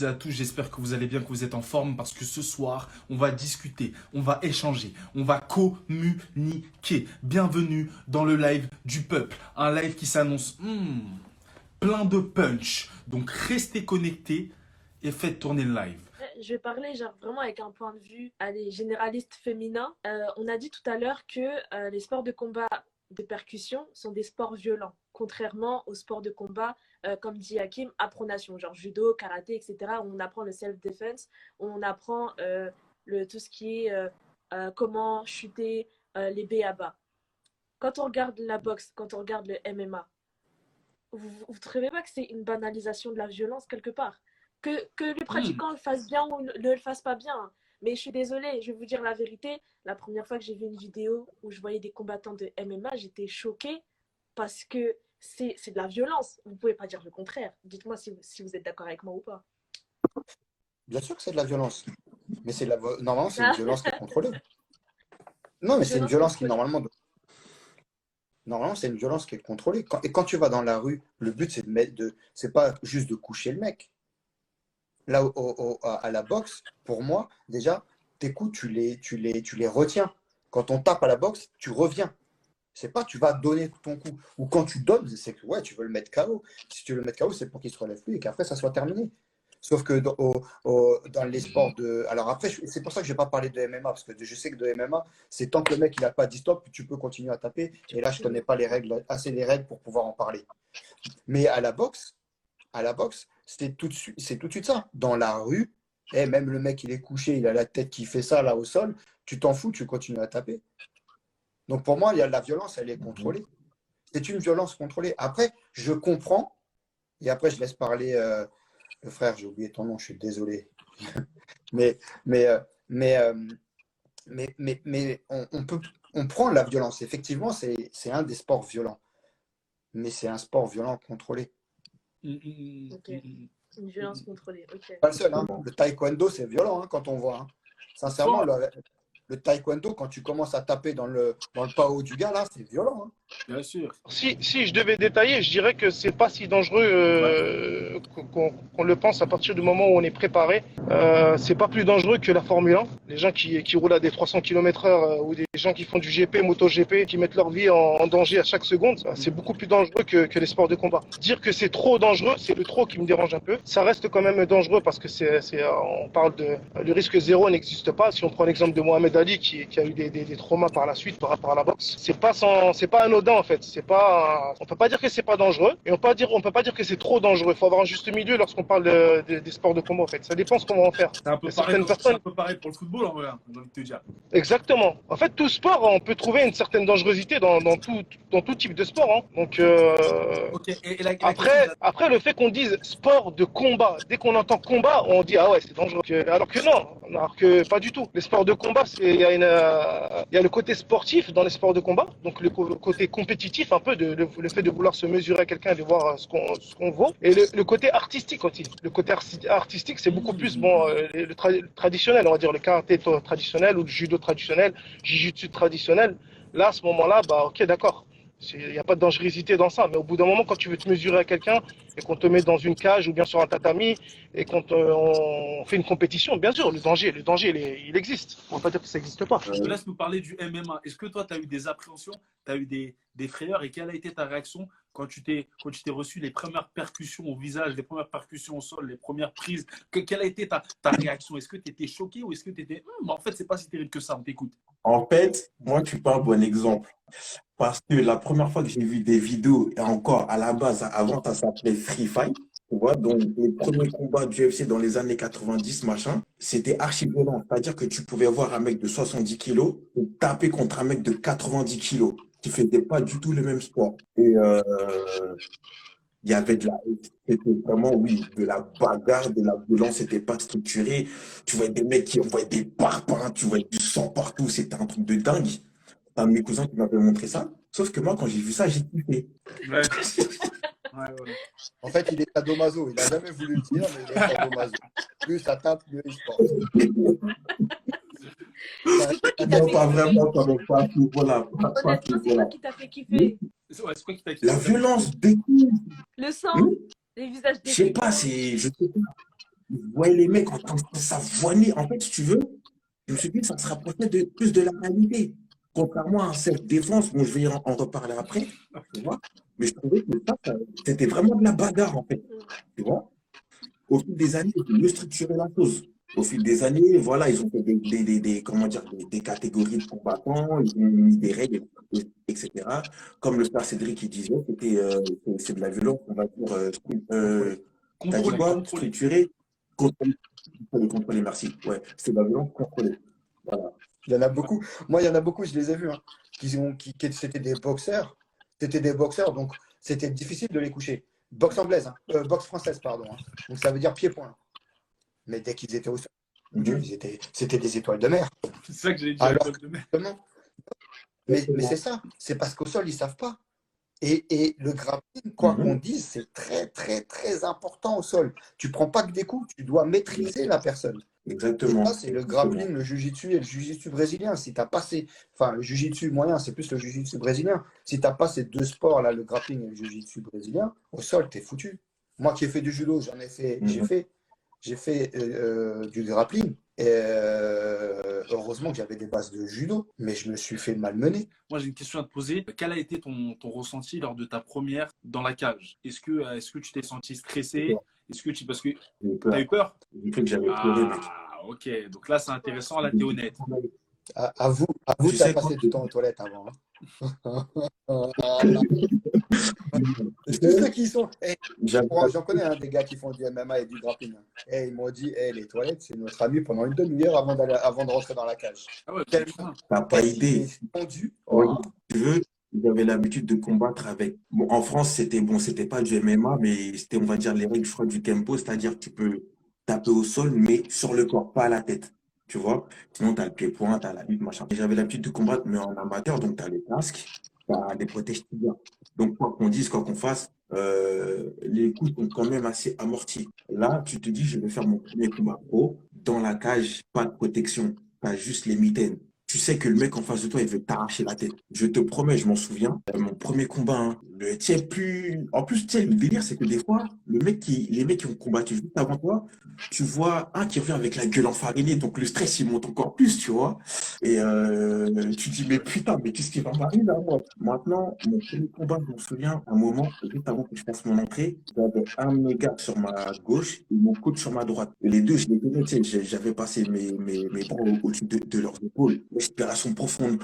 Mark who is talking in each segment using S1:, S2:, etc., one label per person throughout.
S1: à tous, j'espère que vous allez bien, que vous êtes en forme parce que ce soir, on va discuter, on va échanger, on va communiquer. Bienvenue dans le live du peuple, un live qui s'annonce hmm, plein de punch. Donc restez connectés et faites tourner le live.
S2: Je vais parler genre vraiment avec un point de vue généraliste féminin. Euh, on a dit tout à l'heure que euh, les sports de combat de percussion sont des sports violents, contrairement aux sports de combat euh, comme dit Hakim, appronation, genre judo, karaté, etc. On apprend le self-defense, on apprend euh, le, tout ce qui est euh, comment chuter les B à bas. Quand on regarde la boxe, quand on regarde le MMA, vous ne trouvez pas que c'est une banalisation de la violence quelque part? Que, que les pratiquants le fassent bien ou ne le fassent pas bien. Mais je suis désolée, je vais vous dire la vérité. La première fois que j'ai vu une vidéo où je voyais des combattants de MMA, j'étais choquée parce que c'est de la violence. Vous ne pouvez pas dire le contraire. Dites-moi si, si, vous êtes d'accord avec moi ou pas.
S3: Bien sûr que c'est de la violence. Mais c'est la... normalement, c'est une violence qui est contrôlée. Non, mais c'est une violence qui, normalement, normalement, c'est une violence qui est contrôlée. Et quand tu vas dans la rue, le but, c'est de mettre de... c'est pas juste de coucher le mec. Là, à la boxe, pour moi, déjà, tes coups, tu les, tu, les, tu les retiens. Quand on tape à la boxe, tu reviens. C'est pas tu vas donner ton coup. Ou quand tu donnes, c'est que ouais, tu veux le mettre KO. Si tu veux le mettre KO, c'est pour qu'il se relève plus et qu'après ça soit terminé. Sauf que dans, les sports de. Alors après, c'est pour ça que je n'ai pas parlé de MMA, parce que je sais que de MMA, c'est tant que le mec il n'a pas dit stop, tu peux continuer à taper. Et là, je ne connais pas les règles, assez les règles pour pouvoir en parler. Mais à la boxe, à la boxe, c'est tout, de suite, tout de suite ça. Dans la rue, et même le mec il est couché, il a la tête qui fait ça là au sol, tu t'en fous, tu continues à taper. Donc pour moi, il y a la violence, elle est contrôlée. C'est une violence contrôlée. Après, je comprends, et après je laisse parler euh, le frère, j'ai oublié ton nom, je suis désolé. mais, mais, euh, mais, euh, mais, mais, mais, on, peut, on prend la violence. Effectivement, c'est un des sports violents. Mais c'est un sport violent contrôlé.
S2: Mm, mm, mm, une violence contrôlée.
S3: Pas le seul. Hein. Le taekwondo, c'est violent hein, quand on voit. Hein. Sincèrement, le, le taekwondo, quand tu commences à taper dans le, dans le pao du gars, là, c'est violent. Hein.
S1: Bien sûr.
S4: Si, si je devais détailler, je dirais que c'est pas si dangereux euh, qu'on le pense à partir du moment où on est préparé. Euh, c'est pas plus dangereux que la Formule 1. Les gens qui, qui roulent à des 300 km/h euh, ou des gens qui font du GP, MotoGP, qui mettent leur vie en, danger à chaque seconde, c'est beaucoup plus dangereux que, les sports de combat. Dire que c'est trop dangereux, c'est le trop qui me dérange un peu. Ça reste quand même dangereux parce que c'est, on parle de le risque zéro n'existe pas. Si on prend l'exemple de Mohamed Ali qui, a eu des, des, des, traumas par la suite par rapport à la boxe, c'est pas sans, c'est pas anodin en fait. C'est pas, on peut pas dire que c'est pas dangereux et on peut pas dire, on peut pas dire que c'est trop dangereux. Il faut avoir un juste milieu lorsqu'on parle des sports de combat en fait. Ça dépend ce qu'on va en faire.
S1: C'est un, peu pareil, personnes... un peu pareil pour le football en vrai, hein, on te dire.
S4: Exactement. En fait, tout sport, on peut trouver une certaine dangerosité dans, dans tout, dans tout type de sport. Hein. Donc euh... et, la, après, après le fait qu'on dise sport de combat, dès qu'on entend combat, on dit ah ouais c'est dangereux. Alors que non, alors que pas du tout. Les sports de combat, il y euh, y a le côté sportif dans les sports de combat, donc le côté compétitif un peu, le fait de vouloir se mesurer à quelqu'un, de voir ce qu'on qu'on vaut. Et le, côté artistique aussi. Le côté artistique, c'est beaucoup plus bon, euh, le, traditionnel, on va dire le karaté traditionnel ou le judo traditionnel, jiu-jitsu traditionnel. Là, à ce moment-là, bah ok, d'accord. Il n'y a pas de dangerosité dans ça. Mais au bout d'un moment, quand tu veux te mesurer à quelqu'un et qu'on te met dans une cage ou bien sur un tatami et qu'on on fait une compétition, bien sûr, le danger, le danger, il, existe. On ne va pas dire que ça n'existe pas.
S1: Je te laisse nous parler du MMA. Est-ce que toi, tu as eu des appréhensions, tu as eu des, des frayeurs? Et quelle a été ta réaction quand tu t'es quand tu t'es reçu les premières percussions au visage, les premières percussions au sol, les premières prises? Quelle a été ta, ta réaction? Est-ce que tu étais choqué ou est-ce que tu étais hum, en fait c'est pas si terrible que ça On t'écoute?
S5: En fait, moi tu pas un bon exemple parce que la première fois que j'ai vu des vidéos et encore à la base avant ça s'appelait Free Fight. Tu vois, donc les premiers combats du UFC dans les années 90, machin, c'était archi violent. C'est-à-dire que tu pouvais voir un mec de 70 kilos taper contre un mec de 90 kilos qui faisait pas du tout le même sport. Et euh, il y avait de la, c'était vraiment, oui, de la bagarre, de la violence, c'était pas structuré. Tu vois des mecs qui envoyaient des parpaings, tu vois du sang partout, c'était un truc de dingue. Un de mes cousins qui m'avait montré ça. Sauf que moi, quand j'ai vu ça, j'ai kiffé. Ouais.
S3: ouais, ouais. En fait, il est sadomaso. Il n'a jamais voulu le dire, mais il est sadomaso. Plus ça tape, plus il se porte.
S5: Non, pas vraiment, pas, pas, voilà,
S2: pas, voilà. qui t'a fait kiffer
S5: La violence des
S2: Le sang, les visages des
S5: Je sais pas, c'est. Je sais pas. je voyais les mecs en train de s'avoiner. En fait, si tu veux, je me suis dit que ça se rapprochait de, plus de la réalité. Contrairement à cette défense, bon, je vais en, reparler après, tu vois, mais je trouvais que ça, c'était vraiment de la bagarre, en fait. Tu vois Au fil des années, ils ont mieux structuré la chose. Au fil des années, voilà, ils ont fait des, des, des, comment dire, des, catégories de combattants, ils ont mis des règles, etc. Comme le père Cédric disait, c'était euh, c'est de la violence, on va dire, euh, euh, structurée, contrôlée, contrôlée, merci. Ouais, c'est de la violence contrôlée. Voilà.
S3: Il y en a beaucoup. Moi, il y en a beaucoup, je les ai vus, hein, qui, ont, qui, c'était des boxeurs. C'était des boxeurs, donc c'était difficile de les coucher. Boxe anglaise, hein, euh, boxe française, pardon. Hein. Donc ça veut dire pied-point. Mais dès qu'ils étaient au sol, mhm. c'était des étoiles de mer.
S1: C'est ça que j'ai dit, étoiles de mer.
S3: Mais, mais c'est ça, c'est parce qu'au sol, ils ne savent pas. Et, et, le grappling, quoi mhm. qu'on dise, c'est très, très, très important au sol. Tu ne prends pas que des coups, tu dois maîtriser la personne.
S5: Exactement.
S3: c'est le grappling, le jujitsu et le jujitsu brésilien. Si tu as passé, enfin, le jujitsu moyen, c'est plus le jujitsu brésilien. Si tu n'as pas ces deux sports-là, le grappling et le jujitsu brésilien, au sol, tu es foutu. Moi qui ai fait du judo, j'en ai fait, j'ai mhm. fait, j'ai fait euh, du grappling. Et euh, heureusement que j'avais des bases de judo, mais je me suis fait malmener.
S1: Moi, j'ai une question à te poser. Quel a été ton, ton ressenti lors de ta première dans la cage? Est-ce que, est -ce que tu t'es senti stressé? Est-ce que tu. Parce que. T'as eu peur
S5: J'ai cru que j'avais pleuré, mec.
S1: Ah, ok. Donc là, c'est intéressant. Là, t'es honnête.
S3: À, vous, à vous, tu as passé du temps aux toilettes avant. Hein. Tous ceux qui sont. Eh, j'en connais hein, des gars qui font du MMA et du grappling. Hein. Eh, ils m'ont dit hey, les toilettes, c'est notre ami pendant une demi-heure avant, avant de rentrer dans la cage.
S1: Ah ouais,
S5: T'as pas idée. Oh. Tu veux j'avais l'habitude de combattre avec. Bon, en France, c'était bon, c'était pas du MMA, mais c'était, on va dire, les règles, je du Kempo, c'est-à-dire tu peux taper au sol, mais sur le corps, pas à la tête. Tu vois Sinon, tu as le pied-point, tu as la lutte, machin. J'avais l'habitude de combattre, mais en amateur, donc tu as les casques, tu as des protèges. Donc, quoi qu'on dise, quoi qu'on fasse, euh, les coups sont quand même assez amortis. Là, tu te dis, je vais faire mon premier combat pro. Dans la cage, pas de protection. Tu as juste les mitaines tu sais que le mec en face de toi, il veut t'arracher la tête. Je te promets, je m'en souviens, mon premier combat, hein, le, plus... En plus, tu sais, le délire, c'est que des fois, le mec qui, les mecs qui ont combattu juste avant toi, tu vois un qui revient avec la gueule enfarinée, donc le stress, il monte encore plus, tu vois. Et euh, tu dis, mais putain, mais qu'est-ce qui va m'arriver là, moi? Maintenant, mon premier combat, je me souviens, un moment, juste avant que je fasse mon entrée, j'avais un méga sur ma gauche et mon coude sur ma droite. Les deux, je les connais, j'avais passé mes, mes, mes bras au-dessus de, de leurs épaules. Respiration profonde.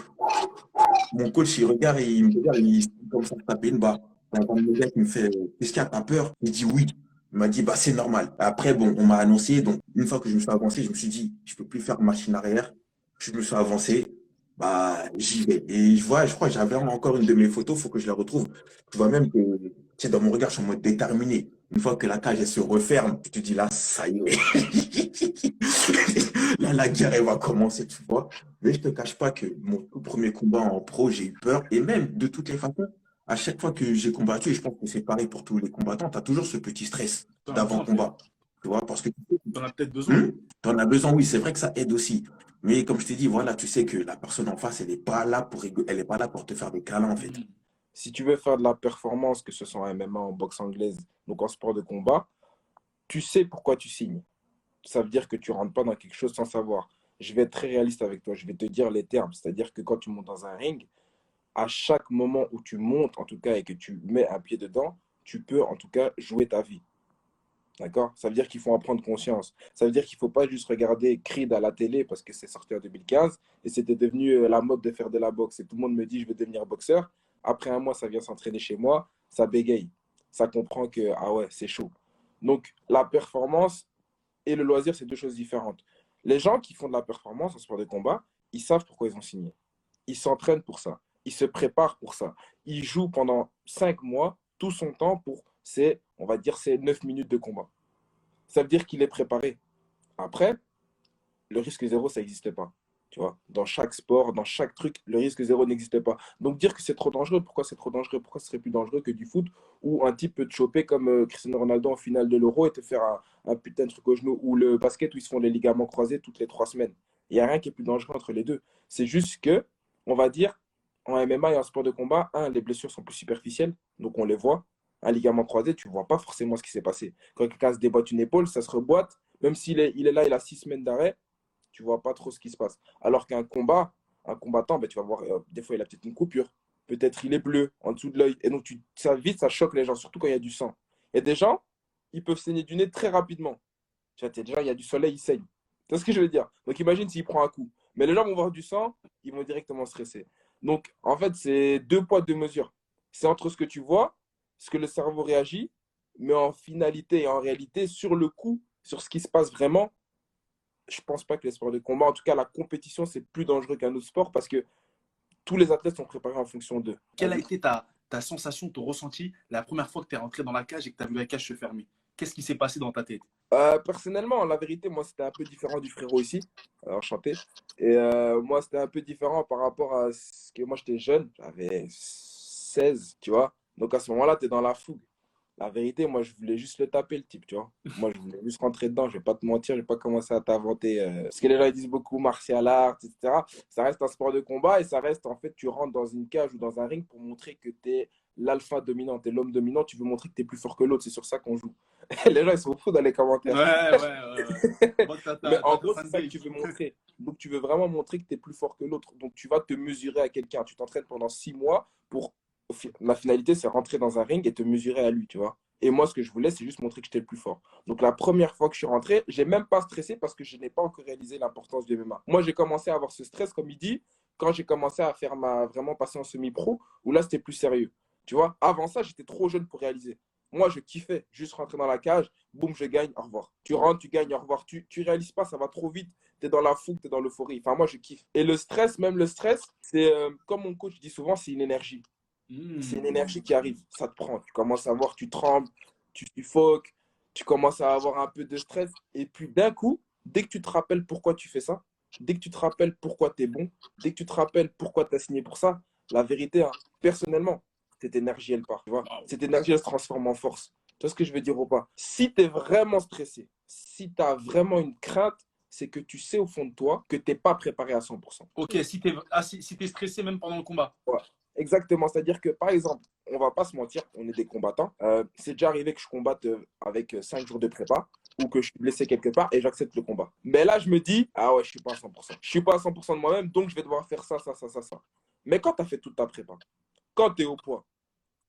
S5: Mon coach, il regarde et il me regarde, il comme ça taper une barre. Qui me fait Est-ce qu'il y a pas peur? Il dit oui. Il m'a dit bah c'est normal. Après, bon, on m'a annoncé. Donc, une fois que je me suis avancé, je me suis dit je peux plus faire machine arrière. Je me suis avancé. Bah, j'y vais. Et je vois, je crois j'avais encore une de mes photos, faut que je la retrouve. Tu vois même que, sais, dans mon regard, je suis en mode déterminé. Une fois que la cage elle se referme, tu te dis là, ça y est. là, la guerre, elle va commencer, tu vois. Mais je te cache pas que mon tout premier combat en pro, j'ai eu peur. Et même, de toutes les façons, à chaque fois que j'ai combattu, et je pense que c'est pareil pour tous les combattants, tu as toujours ce petit stress d'avant-combat. Tu vois, parce que
S1: tu en as peut-être besoin. Hmm?
S5: tu en as besoin, oui, c'est vrai que ça aide aussi. Mais comme je t'ai dit, voilà, tu sais que la personne en face, elle n'est pas là pour elle est pas là pour te faire des câlins, en fait. Hmm.
S6: Si tu veux faire de la performance, que ce soit en MMA, en boxe anglaise, donc en sport de combat, tu sais pourquoi tu signes. Ça veut dire que tu rentres pas dans quelque chose sans savoir. Je vais être très réaliste avec toi. Je vais te dire les termes. C'est-à-dire que quand tu montes dans un ring, à chaque moment où tu montes, en tout cas, et que tu mets un pied dedans, tu peux, en tout cas, jouer ta vie. D'accord? Ça veut dire qu'il faut en prendre conscience. Ça veut dire qu'il ne faut pas juste regarder Creed à la télé parce que c'est sorti en 2015 et c'était devenu euh, la mode de faire de la boxe. Et tout le monde me dit, je veux devenir boxeur. Après un mois, ça vient s'entraîner chez moi, ça bégaye. Ça comprend que, ah ouais, c'est chaud. Donc, la performance et le loisir, c'est deux choses différentes. Les gens qui font de la performance en sport de combat, ils savent pourquoi ils ont signé. Ils s'entraînent pour ça il se prépare pour ça. Il joue pendant cinq mois, tout son temps pour ces, on neuf minutes de combat. Ça veut dire qu'il est préparé. Après, le risque zéro, ça n'existe pas. Tu vois, dans chaque sport, dans chaque truc, le risque zéro n'existe pas. Donc dire que c'est trop dangereux, pourquoi c'est trop dangereux Pourquoi ce serait plus dangereux que du foot où un type peut te choper comme euh, Cristiano Ronaldo en finale de l'Euro et te faire un, putain de truc au genou ou le basket où ils se font les ligaments croisés toutes les trois semaines. Il n'y a rien qui est plus dangereux entre les deux. C'est juste que, on va dire, en MMA et en sport de combat, un, les blessures sont plus superficielles, donc on les voit. Un ligament croisé, tu ne vois pas forcément ce qui s'est passé. Quand quelqu'un se déboîte une épaule, ça se reboîte, Même s'il est, est là, il a six semaines d'arrêt, tu vois pas trop ce qui se passe. Alors qu'un combat, un combattant, ben, tu vas voir, euh, des fois, il a peut-être une coupure. Peut-être il est bleu en dessous de l'œil. Et donc, tu, ça vite, ça choque les gens, surtout quand il y a du sang. Et des gens, ils peuvent saigner du nez très rapidement. Tu vois, déjà, il y a du soleil, il saigne. Tu vois ce que je veux dire? Donc, imagine s'il prend un coup. Mais les gens vont voir du sang, ils vont directement stresser. Donc, en fait, c'est deux poids, deux mesures. C'est entre ce que tu vois, ce que le cerveau réagit, mais en finalité et en réalité, sur le coup, sur ce qui se passe vraiment, je pense pas que les sports de combat, en tout cas la compétition, c'est plus dangereux qu'un autre sport parce que tous les athlètes sont préparés en fonction d'eux.
S1: Quelle a été ta, ta sensation, ton ressenti la première fois que tu es rentré dans la cage et que tu as vu la cage se fermer? Qu'est-ce qui s'est passé dans ta tête?
S6: Euh, Personnellement, la vérité, moi, c'était un peu différent du frérot ici, enchanté. Et euh, moi, c'était un peu différent par rapport à ce que moi, j'étais jeune, j'avais 16, tu vois. Donc à ce moment-là, tu es dans la fougue. La vérité, moi, je voulais juste le taper, le type, tu vois. Moi, je voulais juste rentrer dedans. Je vais pas te mentir, je vais pas commencer à t'inventer. Euh, parce que les gens, ils disent beaucoup martial art, etc. Ça reste un sport de combat et ça reste, en fait, tu rentres dans une cage ou dans un ring pour montrer que tu es l'alpha dominant, tu es l'homme dominant. Tu veux montrer que tu es plus fort que l'autre. C'est sur ça qu'on joue. les gens, ils sont fous dans les commentaires.
S1: Ouais, ouais,
S6: ouais. Mais en gros, c'est ça que tu veux montrer. Donc, tu veux vraiment montrer que tu es plus fort que l'autre. Donc, tu vas te mesurer à quelqu'un. Tu t'entraînes pendant six mois pour ma finalité, c'est rentrer dans un ring et te mesurer à lui, tu vois. Et moi, ce que je voulais, c'est juste montrer que j'étais le plus fort. Donc, la première fois que je suis rentré, j'ai même pas stressé parce que je n'ai pas encore réalisé l'importance du MMA. Moi, j'ai commencé à avoir ce stress, comme il dit, quand j'ai commencé à faire ma vraiment passer en semi-pro, où là, c'était plus sérieux. Tu vois, avant ça, j'étais trop jeune pour réaliser. Moi, je kiffais juste rentrer dans la cage, boum, je gagne, au revoir. Tu rentres, tu gagnes, au revoir. Tu, tu réalises pas, ça va trop vite. Tu es dans la fougue, tu es dans l'euphorie. Enfin, moi, je kiffe. Et le stress, même le stress, c'est euh, comme mon coach dit souvent, c'est une énergie. C'est une énergie qui arrive, ça te prend. Tu commences à voir, tu trembles, tu suffoques, tu commences à avoir un peu de stress. Et puis d'un coup, dès que tu te rappelles pourquoi tu fais ça, dès que tu te rappelles pourquoi tu es bon, dès que tu te rappelles pourquoi tu as signé pour ça, la vérité, hein, personnellement, cette énergie, elle part. Tu vois cette énergie, elle se transforme en force. Tu vois ce que je veux dire ou pas? Si tu es vraiment stressé, si tu as vraiment une crainte, c'est que tu sais au fond de toi que tu n'es pas préparé à 100%.
S1: Ok, si tu es, ah, si, es stressé même pendant le combat.
S6: Ouais. Exactement. C'est-à-dire que, par exemple, on va pas se mentir, on est des combattants. Euh, c'est déjà arrivé que je combatte euh, avec 5 euh, jours de prépa ou que je suis blessé quelque part et j'accepte le combat. Mais là, je me dis, ah ouais, je suis pas à 100%. Je suis pas à 100% de moi-même, donc je vais devoir faire ça, ça, ça, ça, ça. Mais quand tu as fait toute ta prépa, quand tu es au point,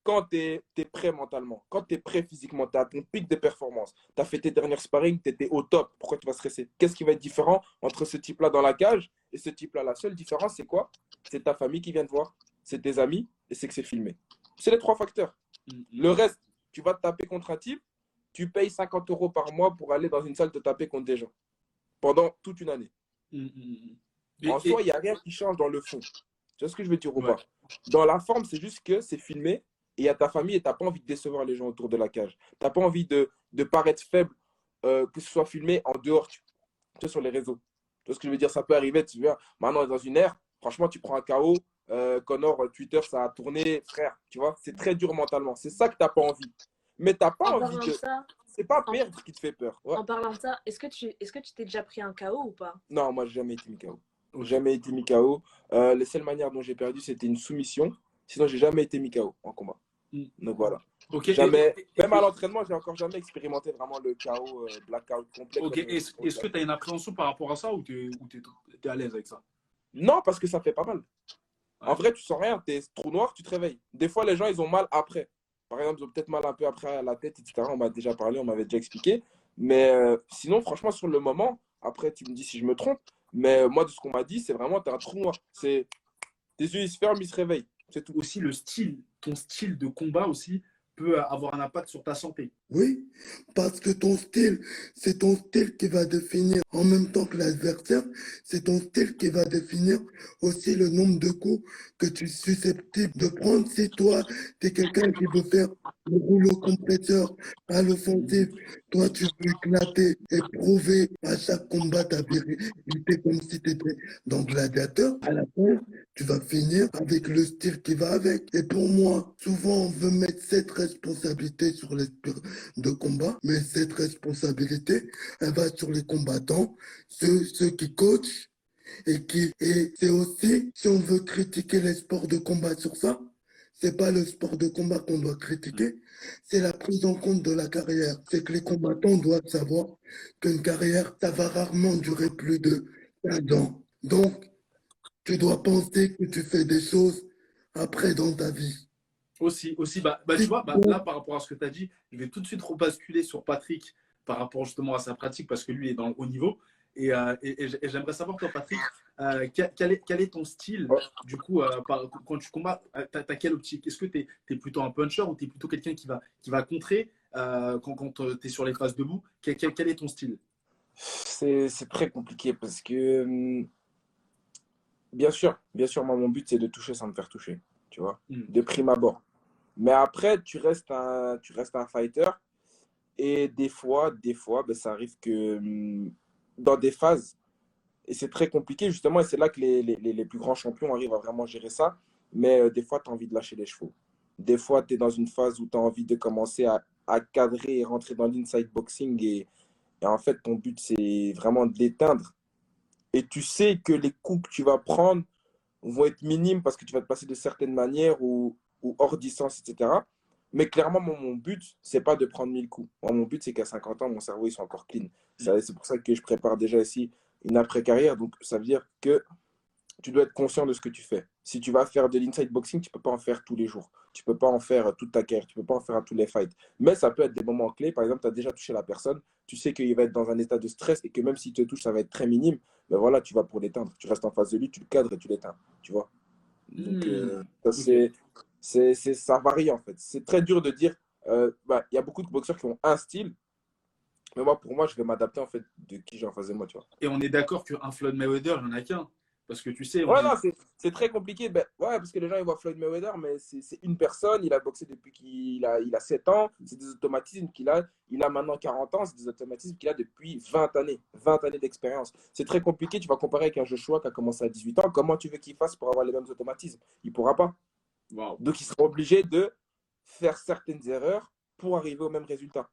S6: quand tu es, prêt mentalement, quand tu es prêt physiquement, tu as ton pic de performance, tu as fait tes dernières sparring, tu étais au top, pourquoi tu vas stresser? Qu'est-ce qui va être différent entre ce type-là dans la cage et ce type-là? La seule différence, c'est quoi? C'est ta famille qui vient te voir c'est tes amis et c'est que c'est filmé. C'est les trois facteurs. Mm. Le reste, tu vas te taper contre un type, tu payes 50 euros par mois pour aller dans une salle te taper contre des gens pendant toute une année. Mm, mm, en soi, il n'y a rien qui change dans le fond. Tu vois ce que je veux dire ou pas? Dans la forme, c'est juste que c'est filmé et il y a ta famille et tu n'as pas envie de décevoir les gens autour de la cage. Tu n'as pas envie de, de paraître faible, euh, que ce soit filmé en dehors, tu, sais, sur les réseaux. Tu vois ce que je veux dire? Ça peut arriver, tu vois. Maintenant, dans une ère, franchement, tu prends un KO, euh, Connor, euh, Twitter, ça a tourné, frère, tu vois, c'est très dur mentalement. C'est ça que tu n'as pas envie. Mais tu n'as pas envie de. C'est pas perdre qui te fait peur.
S2: En parlant de ça, est-ce que tu est-ce que tu t'es déjà pris un KO ou pas?
S6: Non, moi, j'ai jamais été mis KO. Jamais été mis KO. Euh, les seules manières dont j'ai perdu, c'était une soumission. Sinon, j'ai jamais été mis KO en combat. Mm. Donc voilà. Jamais, même à l'entraînement, j'ai encore jamais expérimenté vraiment le KO, euh, blackout complet.
S1: Est-ce que tu as une appréhension par rapport à ça ou tu es, es, à l'aise avec ça?
S6: Non, parce que ça fait pas mal. En vrai, tu sens rien, tu es trou noir, tu te réveilles. Des fois, les gens, ils ont mal après. Par exemple, ils ont peut-être mal un peu après à la tête, etc. On m'a déjà parlé, on m'avait déjà expliqué. Mais euh, sinon, franchement, sur le moment, après, tu me dis si je me trompe. Mais moi, de ce qu'on m'a dit, c'est vraiment, tu as un trou noir. C'est tes yeux, ils se ferment, ils se réveillent. C'est tout.
S1: Aussi, le style, ton style de combat aussi, peut avoir un impact sur ta santé.
S7: Oui, parce que ton style, c'est ton style qui va définir, en même temps que l'adversaire, c'est ton style qui va définir aussi le nombre de coups que tu es susceptible de prendre. Si toi, tu es quelqu'un qui veut faire le rouleau compresseur à l'offensive, toi, tu veux éclater et prouver à chaque combat ta virilité comme si tu étais dans gladiateur, à la fin, tu vas finir avec le style qui va avec. Et pour moi, souvent, on veut mettre cette responsabilité sur l'esprit de combat, mais cette responsabilité, elle va sur les combattants, ceux, ceux qui coachent et qui, et c'est aussi, si on veut critiquer les sports de combat sur ça, c'est pas le sport de combat qu'on doit critiquer, c'est la prise en compte de la carrière. C'est que les combattants doivent savoir qu'une carrière, ça va rarement durer plus de 15 ans. Donc, tu dois penser que tu fais des choses après dans ta vie.
S1: Aussi, aussi bah, bah tu vois, bah, là, par rapport à ce que tu as dit, je vais tout de suite rebasculer sur Patrick par rapport justement à sa pratique parce que lui est dans le haut niveau. Et, euh, j'aimerais savoir, toi, Patrick, euh, quel, est, quel, est, ton style Du coup, euh, quand tu combats, tu as, quelle optique? Est-ce que tu es, plutôt un puncher ou tu es plutôt quelqu'un qui va, qui va contrer quand, quand tu es sur les phases debout? Quel, quel, est ton style?
S6: C'est très compliqué parce que, hum, bien sûr, bien sûr, moi, mon but, c'est de toucher sans me faire toucher, tu vois, hmm. de prime abord. Mais après, tu restes un, tu restes un fighter. Et des fois, des fois, ben, ça arrive que hum, dans des phases, et c'est très compliqué justement, et c'est là que les, les, les, plus grands champions arrivent à vraiment gérer ça, mais euh, des fois, tu as envie de lâcher les chevaux. Des fois, tu es dans une phase où tu as envie de commencer à, à, cadrer et rentrer dans l'inside boxing, et, et, en fait, ton but, c'est vraiment de l'éteindre. Et tu sais que les coups que tu vas prendre vont être minimes parce que tu vas te passer de certaines manières ou, ou hors distance, etc. Mais clairement, mon, mon but, c'est pas de prendre 1000 coups. mon but, c'est qu'à 50 ans, mon cerveau, il soit encore clean. Mm. C'est pour ça que je prépare déjà ici une après-carrière. Donc, ça veut dire que tu dois être conscient de ce que tu fais. Si tu vas faire de l'inside boxing, tu peux pas en faire tous les jours. Tu peux pas en faire toute ta carrière. Tu peux pas en faire à tous les fights. Mais ça peut être des moments clés. Par exemple, tu as déjà touché la personne. Tu sais qu'il va être dans un état de stress et que même s'il te touche, ça va être très minime. Mais voilà, tu vas pour l'éteindre. Tu restes en face de lui, tu le cadres et tu l'éteins. Tu vois? Donc, mm. euh, c'est c'est, ça varie en fait. C'est très dur de dire. Euh, bah, il y a beaucoup de boxeurs qui ont un style. Mais moi, pour moi, je vais m'adapter en fait de qui j'ai en face de moi. Tu vois.
S1: Et on est d'accord qu'un Floyd Mayweather, il n'y en a qu'un. Parce que tu sais.
S6: Ouais, c'est, très compliqué. Ben, ouais, parce que les gens, ils voient Floyd Mayweather, mais c'est, une personne. Il a boxé depuis qu'il a, il a 7 ans. C'est des automatismes qu'il a. Il a maintenant 40 ans. C'est des automatismes qu'il a depuis 20 années. 20 années d'expérience. C'est très compliqué. Tu vas comparer avec un Joshua qui a commencé à 18 ans. Comment tu veux qu'il fasse pour avoir les mêmes automatismes? Il ne pourra pas. Donc, ils seront obligés de faire certaines erreurs pour arriver au même résultat.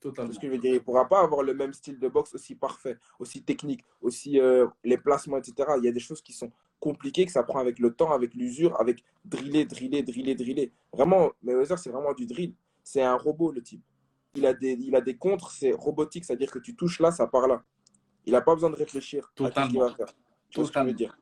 S6: Totalement. Ce que je veux dire, il ne pourra pas avoir le même style de boxe aussi parfait, aussi technique, aussi euh, les placements, etc. Il y a des choses qui sont compliquées, que ça prend avec le temps, avec l'usure, avec driller, driller, driller, driller. Vraiment, Mayweather, c'est vraiment du drill. C'est un robot, le type. Il a des, il a des contres, c'est robotique, c'est-à-dire que tu touches là, ça part là. Il n'a pas besoin de réfléchir
S1: Totalement.
S6: à ce qu'il va faire. Tu vois ce que je veux dire?